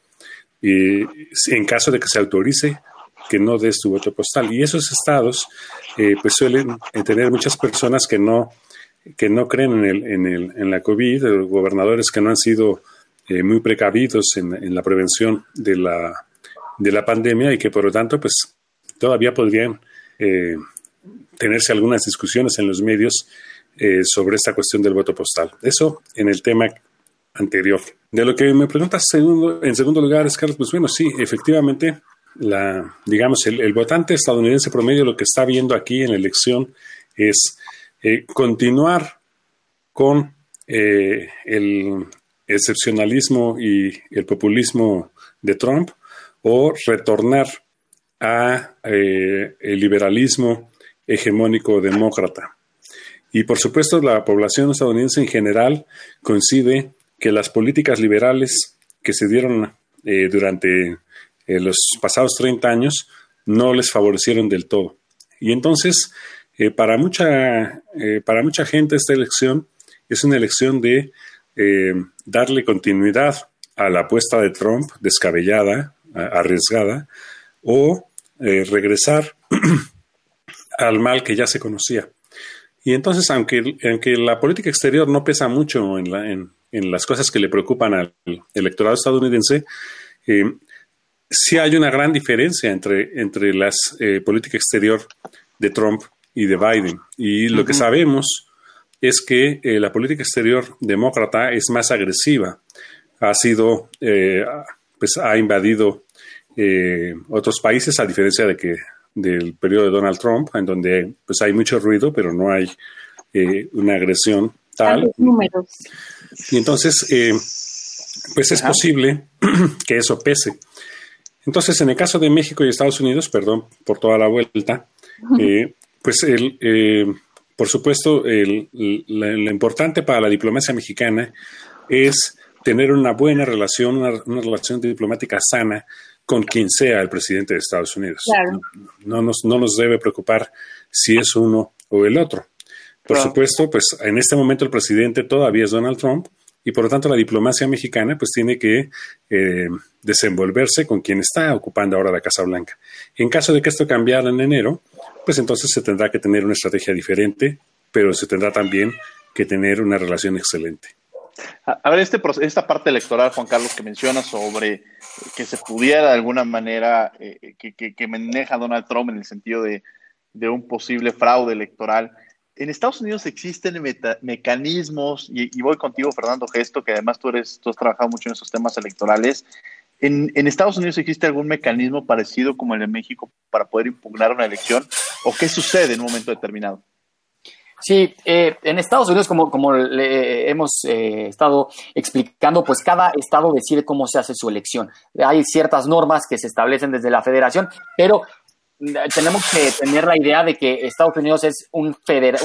I: y en caso de que se autorice que no des tu voto postal. Y esos estados eh, pues suelen tener muchas personas que no, que no creen en, el, en, el, en la COVID, gobernadores que no han sido eh, muy precavidos en, en, la prevención de la, de la pandemia y que por lo tanto pues todavía podrían eh, tenerse algunas discusiones en los medios eh, sobre esta cuestión del voto postal. Eso en el tema anterior. De lo que me preguntas segundo, en segundo lugar, Carlos, pues bueno, sí, efectivamente, la, digamos, el, votante estadounidense promedio lo que está viendo aquí en la elección es eh, continuar con eh, el excepcionalismo y el populismo de Trump o retornar a el liberalismo hegemónico demócrata. Y por supuesto, la población estadounidense en general coincide que las políticas liberales que se dieron eh, durante eh, los pasados 30 años no les favorecieron del todo. Y entonces, eh, para, mucha, para mucha gente esta elección es una elección de darle continuidad a la apuesta de Trump, descabellada, arriesgada, o regresar al mal que ya se conocía. Y entonces, aunque, aunque la política exterior no pesa mucho en, la, en, en las cosas que le preocupan al electorado estadounidense, eh, sí hay una gran diferencia entre, entre la eh, política exterior de Trump y de Biden. Y lo que sabemos es que eh, la política exterior demócrata es más agresiva. Ha sido, pues ha invadido otros países, a diferencia de que del periodo de Donald Trump, en donde pues hay mucho ruido, pero no hay una agresión tal.
B: Números.
I: Y entonces, eh, pues es posible que eso pese. Entonces, en el caso de México y Estados Unidos, perdón por toda la vuelta, eh, pues el, eh, por supuesto, el, lo importante para la diplomacia mexicana es tener una buena relación, una, relación diplomática sana con quien sea el presidente de Estados Unidos. No, nos, no nos debe preocupar si es uno o el otro. Por supuesto, pues en este momento el presidente todavía es Donald Trump y por lo tanto la diplomacia mexicana pues tiene que eh, desenvolverse con quien está ocupando ahora la Casa Blanca. En caso de que esto cambiara en enero, pues entonces se tendrá que tener una estrategia diferente, pero se tendrá también que tener una relación excelente.
A: A ver, este, esta parte electoral, Juan Carlos, que menciona sobre que se pudiera de alguna manera, eh, que, maneja Donald Trump en el sentido de, de un posible fraude electoral, en Estados Unidos existen mecanismos, y, voy contigo, Fernando Gesto, que además tú, eres, tú has trabajado mucho en esos temas electorales. En, Estados Unidos existe algún mecanismo parecido como el de México para poder impugnar una elección? ¿O qué sucede en un momento determinado?
H: Sí, eh, en Estados Unidos, como, como le hemos eh, estado explicando, pues cada estado decide cómo se hace su elección. Hay ciertas normas que se establecen desde la federación, pero tenemos que tener la idea de que Estados Unidos es un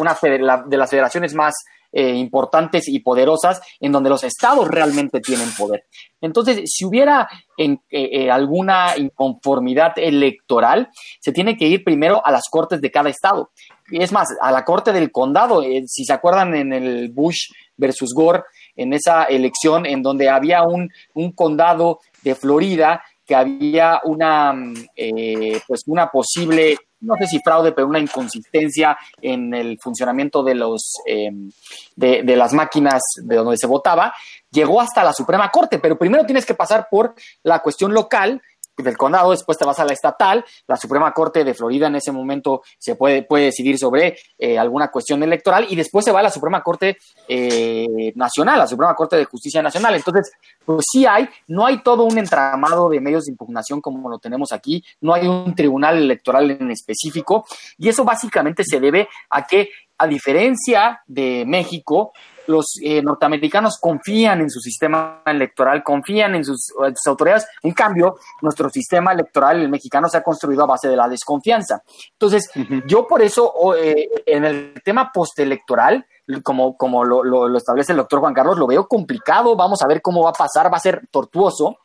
H: una de las federaciones más eh, importantes y poderosas en donde los estados realmente tienen poder. Entonces, si hubiera en, eh, eh, alguna inconformidad electoral, se tiene que ir primero a las cortes de cada estado. Es más, a la corte del condado, si se acuerdan en el Bush versus Gore, en esa elección en donde había un, un condado de Florida que había una, eh, pues una posible, no sé si fraude, pero una inconsistencia en el funcionamiento de, los, em, de, de las máquinas de donde se votaba, llegó hasta la Suprema Corte, pero primero tienes que pasar por la cuestión local del condado, después te vas a la estatal, la Suprema Corte de Florida en ese momento se puede, puede decidir sobre eh, alguna cuestión electoral y después se va a la Suprema Corte eh, Nacional, la Suprema Corte de Justicia Nacional. Entonces, pues sí hay, no hay todo un entramado de medios de impugnación como lo tenemos aquí, no hay un tribunal electoral en específico y eso básicamente se debe a que, a diferencia de México, los eh, norteamericanos confían en su sistema electoral, confían en sus, autoridades. En cambio, nuestro sistema electoral, el mexicano, se ha construido a base de la desconfianza. Entonces, yo por eso, eh, en el tema postelectoral, como, como lo, establece el doctor Juan Carlos, lo veo complicado. Vamos a ver cómo va a pasar, va a ser tortuoso,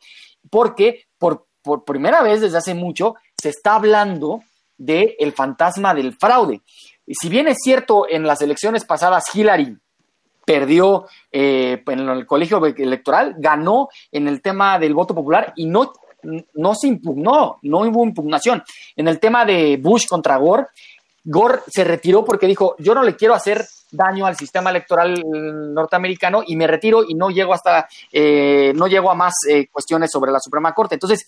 H: porque por, por primera vez desde hace mucho se está hablando del el fantasma del fraude. Y si bien es cierto, en las elecciones pasadas Hillary perdió eh, en el colegio electoral, ganó en el tema del voto popular y no, no se impugnó, no hubo impugnación. En el tema de Bush contra Gore, Gore se retiró porque dijo, yo no le quiero hacer daño al sistema electoral norteamericano y me retiro y no llego hasta, eh, no llego a más eh, cuestiones sobre la Suprema Corte. Entonces,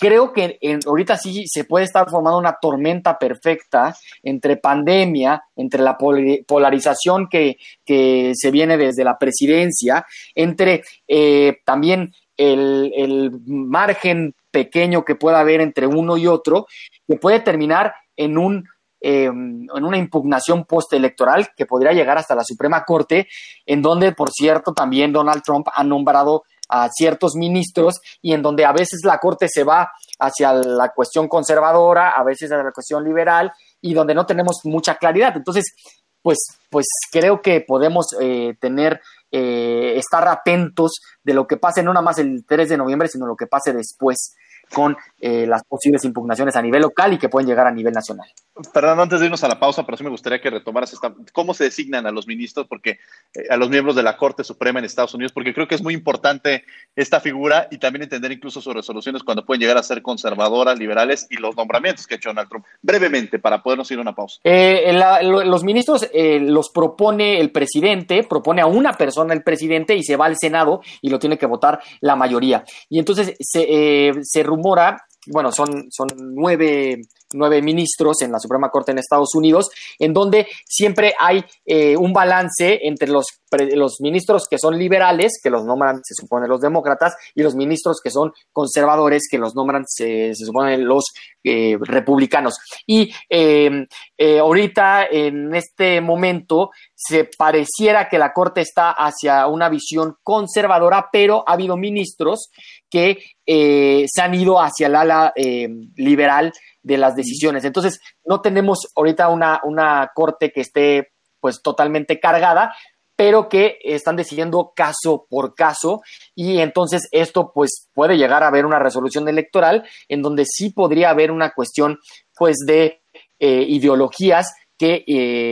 H: creo que ahorita sí se puede estar formando una tormenta perfecta entre pandemia, entre la polarización que, se viene desde la presidencia, entre eh, también el, margen pequeño que pueda haber entre uno y otro, que puede terminar en un em, en una impugnación postelectoral que podría llegar hasta la Suprema Corte, en donde, por cierto, también Donald Trump ha nombrado a ciertos ministros y en donde a veces la Corte se va hacia la cuestión conservadora, a veces hacia la cuestión liberal y donde no tenemos mucha claridad. Entonces, pues, pues creo que podemos eh, tener, eh, estar atentos de lo que pase no nada más el 3 de noviembre, sino lo que pase después con eh, las posibles impugnaciones a nivel local y que pueden llegar a nivel nacional.
A: Perdón, antes de irnos a la pausa, pero sí me gustaría que retomaras esta, cómo se designan a los ministros, porque eh, a los miembros de la Corte Suprema en Estados Unidos, porque creo que es muy importante esta figura y también entender incluso sus resoluciones cuando pueden llegar a ser conservadoras, liberales y los nombramientos que ha hecho Donald Trump. Brevemente, para podernos ir a una pausa.
H: Eh, la, los ministros los propone el presidente, propone a una persona el presidente y se va al Senado y lo tiene que votar la mayoría. Y entonces se, se rumora bueno, son, son nueve, nueve, ministros en la Suprema Corte en Estados Unidos, en donde siempre hay eh, un balance entre los, los ministros que son liberales, que los nombran, se supone, los demócratas, y los ministros que son conservadores, que los nombran, se, supone, los eh, republicanos. Y em, eh, ahorita, en este momento, se pareciera que la Corte está hacia una visión conservadora, pero ha habido ministros que eh, se han ido hacia el ala eh, liberal de las decisiones. Entonces, no tenemos ahorita una, una corte que esté pues totalmente cargada, pero que están decidiendo caso por caso y entonces esto pues puede llegar a haber una resolución electoral en donde sí podría haber una cuestión pues de eh, ideologías que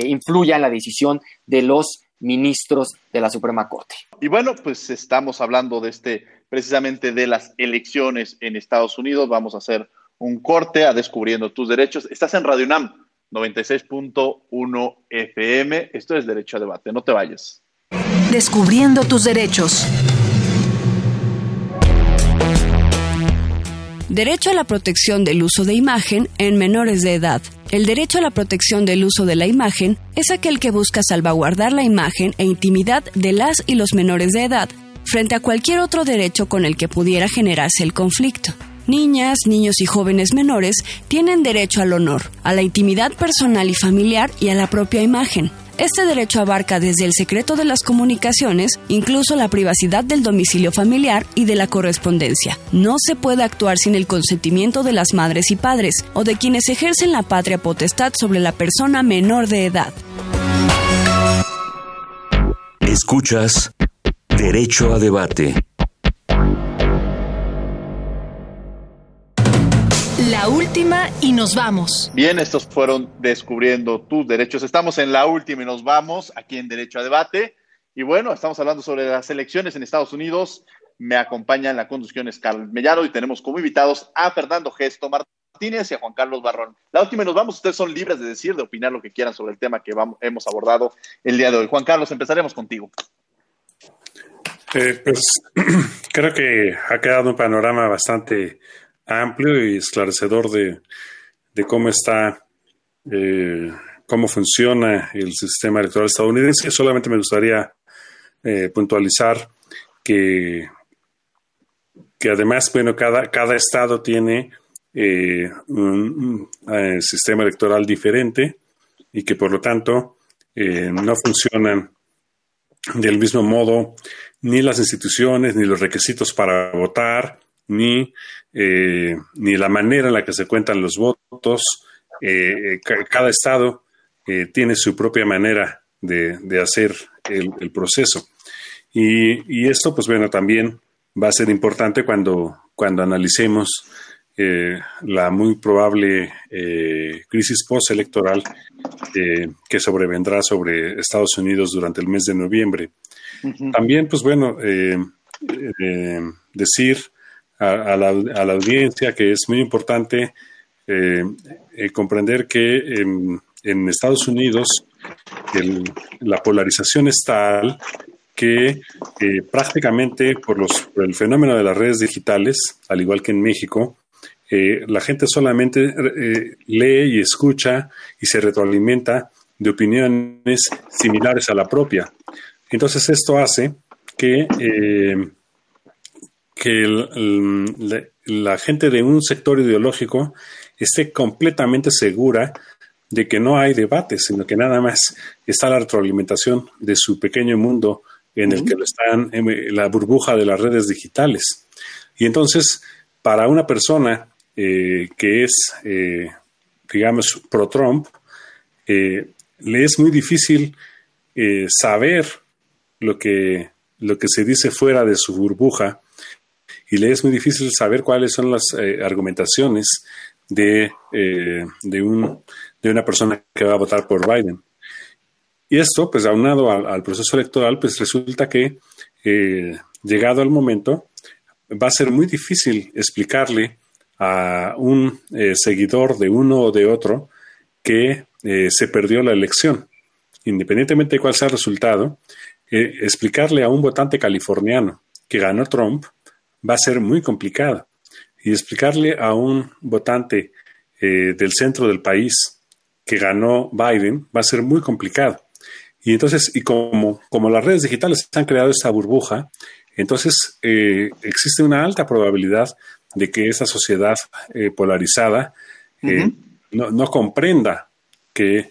H: influya en la decisión de los ministros de la Suprema Corte.
A: Y bueno, pues estamos hablando de este precisamente de las elecciones en Estados Unidos. Vamos a hacer un corte a Descubriendo tus Derechos. Estás en Radio UNAM 96.1 FM. Esto es Derecho a Debate. No te vayas.
C: Descubriendo tus derechos.
J: Derecho a la protección del uso de imagen en menores de edad. El derecho a la protección del uso de la imagen es aquel que busca salvaguardar la imagen e intimidad de las y los menores de edad frente a cualquier otro derecho con el que pudiera generarse el conflicto. Niñas, niños y jóvenes menores tienen derecho al honor, a la intimidad personal y familiar y a la propia imagen. Este derecho abarca desde el secreto de las comunicaciones, incluso la privacidad del domicilio familiar y de la correspondencia. No se puede actuar sin el consentimiento de las madres y padres o de quienes ejercen la patria potestad sobre la persona menor de edad.
G: Escuchas Derecho a debate.
C: La última y nos vamos.
A: Bien, estos fueron descubriendo tus derechos. Estamos en la última y nos vamos aquí en Derecho a debate. Y bueno, estamos hablando sobre las elecciones en Estados Unidos. Me acompaña en la conducción Scarlett Mellado y tenemos como invitados a Fernando Gesto Martínez y a Juan Carlos Barrón. La última y nos vamos. Ustedes son libres de decir, de opinar lo que quieran sobre el tema que vamos, hemos abordado el día de hoy. Juan Carlos, empezaremos contigo.
I: Eh, pues creo que ha quedado un panorama bastante amplio y esclarecedor de, cómo está, eh, cómo funciona el sistema electoral estadounidense. Solamente me gustaría eh, puntualizar que, que además, bueno, cada, cada estado tiene un, sistema electoral diferente y que por lo tanto no funcionan del mismo modo ni las instituciones, ni los requisitos para votar, ni, eh, ni la manera en la que se cuentan los votos. Eh, cada estado eh, tiene su propia manera de, hacer el, proceso. Y, esto, pues bueno, también va a ser importante cuando, cuando analicemos la muy probable crisis postelectoral que sobrevendrá sobre Estados Unidos durante el mes de noviembre. También, pues bueno, eh, eh, decir a, la, audiencia que es muy importante eh, comprender que en, Estados Unidos la polarización es tal que prácticamente por, los, por el fenómeno de las redes digitales, al igual que en México, la gente solamente lee y escucha y se retroalimenta de opiniones similares a la propia. Entonces esto hace que, eh, que la, gente de un sector ideológico esté completamente segura de que no hay debate, sino que nada más está la retroalimentación de su pequeño mundo en el que lo están en la burbuja de las redes digitales. Y entonces, para una persona eh, que es, eh, digamos, pro-Trump, le es muy difícil eh, saber lo que, lo que se dice fuera de su burbuja y le es muy difícil saber cuáles son las eh, argumentaciones de, eh, de, un, de una persona que va a votar por Biden. Y esto, pues aunado al, proceso electoral, pues resulta que llegado el momento, va a ser muy difícil explicarle a un seguidor de uno o de otro que se perdió la elección independientemente de cuál sea el resultado, eh, explicarle a un votante californiano que ganó Trump va a ser muy complicado. Y explicarle a un votante eh, del centro del país que ganó Biden va a ser muy complicado. Y entonces, y como, como las redes digitales han creado esa burbuja, entonces eh, existe una alta probabilidad de que esa sociedad polarizada no, no, comprenda que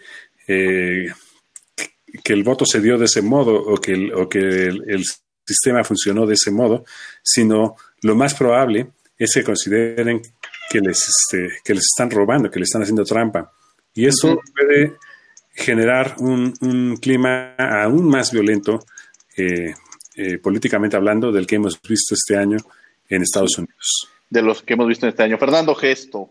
I: que el voto se dio de ese modo o que el, o que el, sistema funcionó de ese modo, sino lo más probable es que consideren que les, este, que les están robando, que les están haciendo trampa. Y eso puede generar un, un, clima aún más violento, eh, eh, políticamente hablando, del que hemos visto este año en Estados Unidos.
A: De los que hemos visto este año. Fernando Gesto.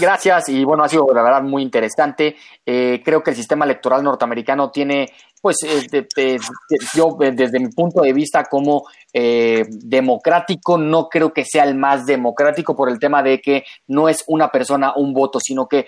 H: Gracias y bueno, ha sido la verdad muy interesante. Eh, creo que el sistema electoral norteamericano tiene, pues yo desde mi punto de vista como eh, democrático, no creo que sea el más democrático por el tema de que no es una persona un voto, sino que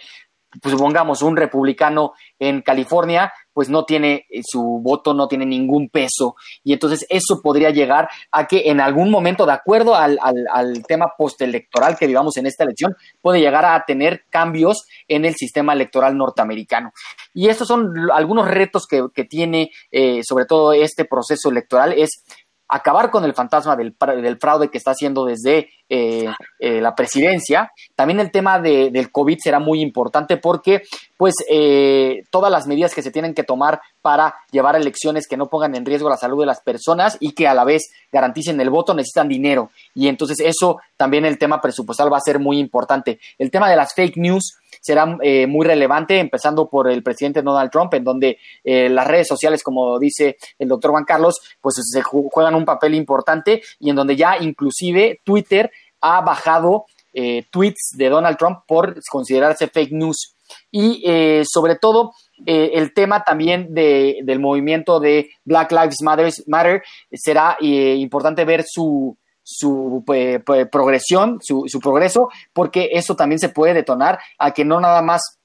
H: pues, supongamos un republicano en California pues no tiene eh, su voto, no tiene ningún peso. Y entonces eso podría llegar a que en algún momento, de acuerdo al, al, tema postelectoral que vivamos en esta elección, puede llegar a tener cambios en el sistema electoral norteamericano. Y estos son algunos retos que, tiene eh, sobre todo este proceso electoral, es acabar con el fantasma del fraude que está haciendo desde eh, eh, la presidencia. También el tema de, del COVID será muy importante porque pues eh, todas las medidas que se tienen que tomar para llevar elecciones que no pongan en riesgo la salud de las personas y que a la vez garanticen el voto necesitan dinero. Y entonces eso también el tema presupuestal va a ser muy importante. El tema de las fake news será eh, muy relevante, empezando por el presidente Donald Trump, en donde eh, las redes sociales, como dice el doctor Juan Carlos, pues se juegan un papel importante y en donde ya inclusive Twitter ha bajado eh, tweets de Donald Trump por considerarse fake news. Y sobre todo, el tema también de, del movimiento de Black Lives Matter, Matter será importante ver su, su eh, progresión, su, su, progreso, porque eso también se puede detonar a que no nada más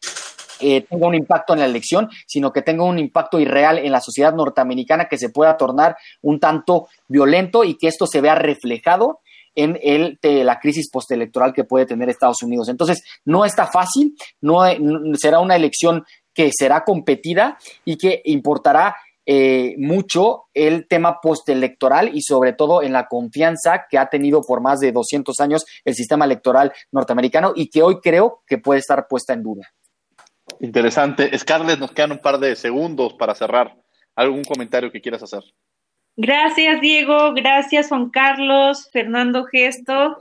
H: eh, tenga un impacto en la elección, sino que tenga un impacto irreal en la sociedad norteamericana que se pueda tornar un tanto violento y que esto se vea reflejado en el, la crisis postelectoral que puede tener Estados Unidos. Entonces, no está fácil, no será una elección que será competida y que importará eh, mucho el tema postelectoral y sobre todo en la confianza que ha tenido por más de 200 años el sistema electoral norteamericano y que hoy creo que puede estar puesta en duda.
A: Interesante. Scarlett, nos quedan un par de segundos para cerrar. ¿Algún comentario que quieras hacer?
B: Gracias, Diego. Gracias, Juan Carlos, Fernando Gesto.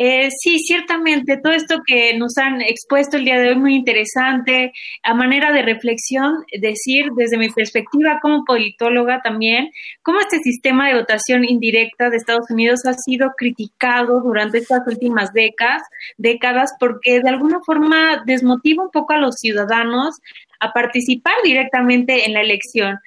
B: Eh, sí, ciertamente, todo esto que nos han expuesto el día de hoy muy interesante, a manera de reflexión, decir desde mi perspectiva como politóloga también, cómo este sistema de votación indirecta de Estados Unidos ha sido criticado durante estas últimas décadas, décadas porque de alguna forma desmotiva un poco a los ciudadanos a participar directamente en la elección.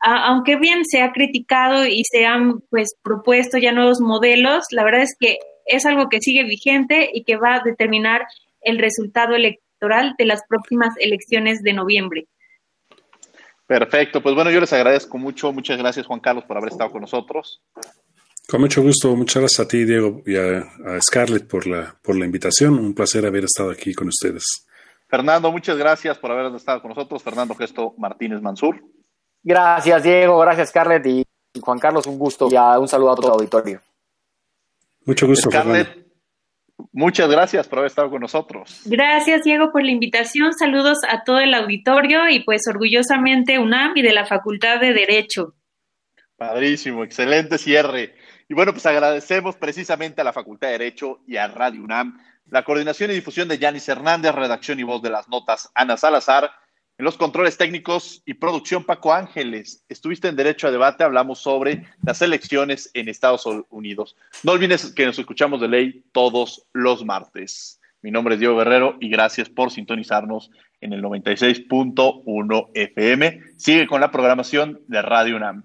B: aunque bien se ha criticado y se han pues propuesto ya nuevos modelos, la verdad es que es algo que sigue vigente y que va a determinar el resultado electoral de las próximas elecciones de noviembre.
A: Perfecto, pues bueno, yo les agradezco mucho, muchas gracias Juan Carlos por haber estado con nosotros.
I: Con mucho gusto, muchas gracias a ti Diego y a, Scarlett por la, por la invitación, un placer haber estado aquí con ustedes.
A: Fernando, muchas gracias por haber estado con nosotros, Fernando Gesto Martínez Mansur.
H: Gracias Diego, gracias Scarlett y Juan Carlos, un gusto y un saludo a todo el auditorio.
I: Mucho gusto.
A: Scarlett, muchas gracias por haber estado con nosotros.
B: Gracias, Diego, por la invitación. Saludos a todo el auditorio y pues orgullosamente UNAM y de la Facultad de Derecho.
A: Padrísimo, excelente cierre. Y bueno, pues agradecemos precisamente a la Facultad de Derecho y a Radio UNAM la coordinación y difusión de Yanis Hernández, redacción y voz de las notas Ana Salazar, En los controles técnicos y producción, Paco Ángeles, estuviste en Derecho a Debate, hablamos sobre las elecciones en Estados Unidos. No olvides que nos escuchamos de ley todos los martes. Mi nombre es Diego Guerrero y gracias por sintonizarnos en el 96.1 FM. Sigue con la programación de Radio UNAM.